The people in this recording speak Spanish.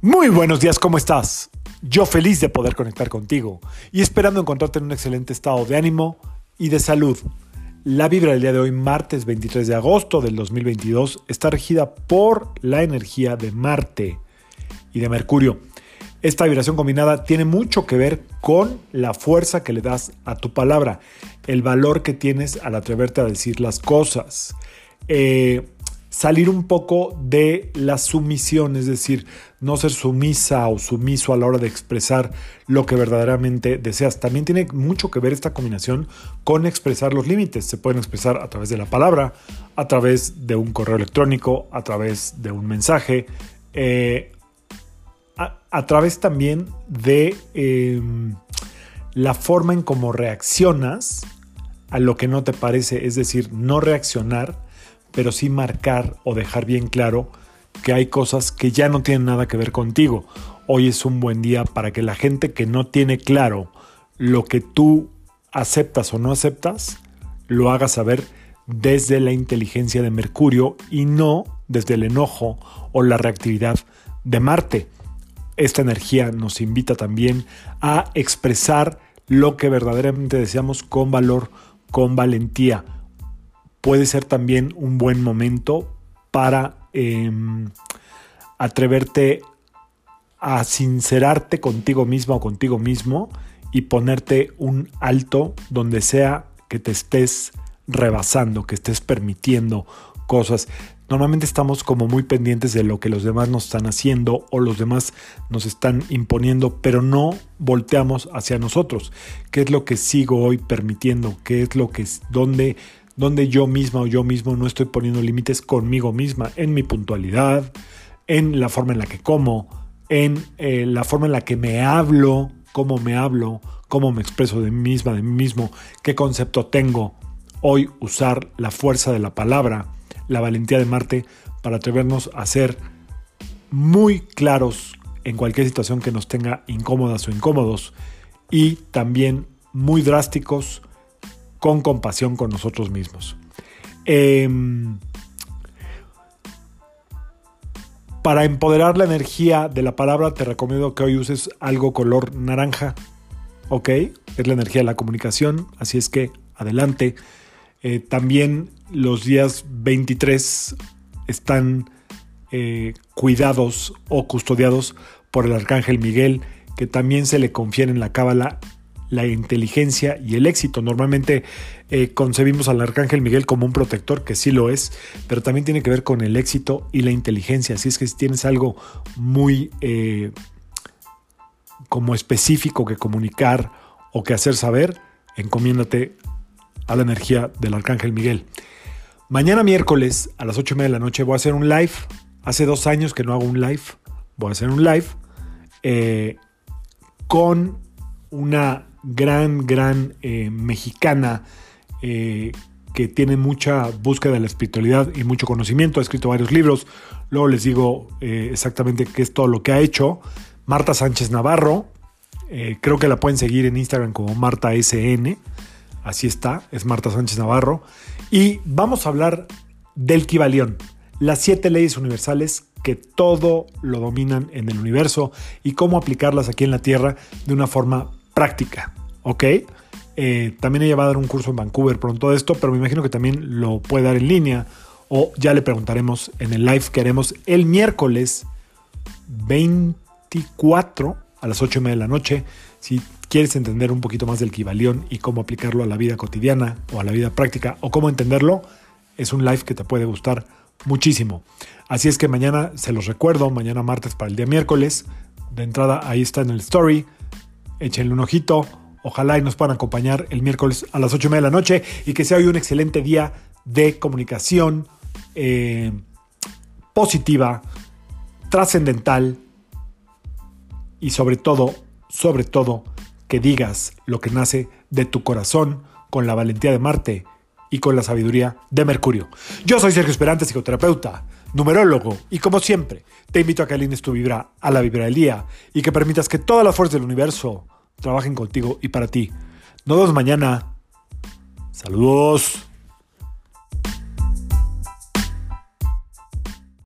Muy buenos días, ¿cómo estás? Yo feliz de poder conectar contigo y esperando encontrarte en un excelente estado de ánimo y de salud. La vibra del día de hoy, martes 23 de agosto del 2022, está regida por la energía de Marte y de Mercurio. Esta vibración combinada tiene mucho que ver con la fuerza que le das a tu palabra, el valor que tienes al atreverte a decir las cosas. Eh, salir un poco de la sumisión, es decir, no ser sumisa o sumiso a la hora de expresar lo que verdaderamente deseas. También tiene mucho que ver esta combinación con expresar los límites. Se pueden expresar a través de la palabra, a través de un correo electrónico, a través de un mensaje, eh, a, través también de em, la forma en cómo reaccionas a lo que no te parece, es decir, no reaccionar, pero sí marcar o dejar bien claro que hay cosas que ya no tienen nada que ver contigo. Hoy es un buen día para que la gente que no tiene claro lo que tú aceptas o no aceptas, lo haga saber desde la inteligencia de Mercurio y no desde el enojo o la reactividad de Marte. Esta energía nos invita también a expresar lo que verdaderamente deseamos con valor, con valentía. Puede ser también un buen momento para em, atreverte a sincerarte contigo misma o contigo mismo y ponerte un alto donde sea que te estés rebasando, que estés permitiendo cosas. Normalmente estamos como muy pendientes de lo que los demás nos están haciendo o los demás nos están imponiendo, pero no volteamos hacia nosotros. ¿Qué es lo que sigo hoy permitiendo? ¿Qué es lo que es donde yo misma o yo mismo no estoy poniendo límites conmigo misma en mi puntualidad, en la forma en la que como, en eh, la forma en la que me hablo, cómo me hablo, cómo me expreso de mí misma, de mí mismo, qué concepto tengo. Hoy usar la fuerza de la palabra la valentía de Marte para atrevernos a ser muy claros en cualquier situación que nos tenga incómodas o incómodos y también muy drásticos con compasión con nosotros mismos. Em, para empoderar la energía de la palabra te recomiendo que hoy uses algo color naranja, ¿ok? Es la energía de la comunicación, así es que adelante. Eh, también los días 23 están eh, cuidados o custodiados por el arcángel Miguel, que también se le confiere en la cábala la inteligencia y el éxito. Normalmente eh, concebimos al arcángel Miguel como un protector, que sí lo es, pero también tiene que ver con el éxito y la inteligencia. Así es que si tienes algo muy como específico que comunicar o que hacer saber, encomiéndate a la energía del Arcángel Miguel. Mañana miércoles a las 8 y media de la noche voy a hacer un live. Hace dos años que no hago un live. Voy a hacer un live eh, con una gran, gran eh, mexicana eh, que tiene mucha búsqueda de la espiritualidad y mucho conocimiento. Ha escrito varios libros. Luego les digo exactamente qué es todo lo que ha hecho. Marta Sánchez Navarro. creo que la pueden seguir en Instagram como Marta SN. Así está, es Marta Sánchez Navarro. Y vamos a hablar del Kibalión, las siete leyes universales que todo lo dominan en el universo y cómo aplicarlas aquí en la Tierra de una forma práctica. ¿Ok? Eh, también ella va a dar un curso en Vancouver pronto de esto, pero me imagino que también lo puede dar en línea o ya le preguntaremos en el live que haremos el miércoles 24 a las 8 y media de la noche. Si quieres entender un poquito más del Kibalión y cómo aplicarlo a la vida cotidiana o a la vida práctica o cómo entenderlo, es un live que te puede gustar muchísimo. Así es que mañana, se los recuerdo, mañana martes para el día miércoles, de entrada ahí está en el story, échenle un ojito, ojalá y nos puedan acompañar el miércoles a las 8 y media de la noche y que sea hoy un excelente día de comunicación eh, positiva, trascendental y sobre todo, sobre todo, que digas lo que nace de tu corazón con la valentía de Marte y con la sabiduría de Mercurio. Yo soy Sergio Esperante, psicoterapeuta, numerólogo, y como siempre, te invito a que alines tu vibra a la vibra del día y que permitas que todas las fuerzas del universo trabajen contigo y para ti. Nos vemos mañana. Saludos.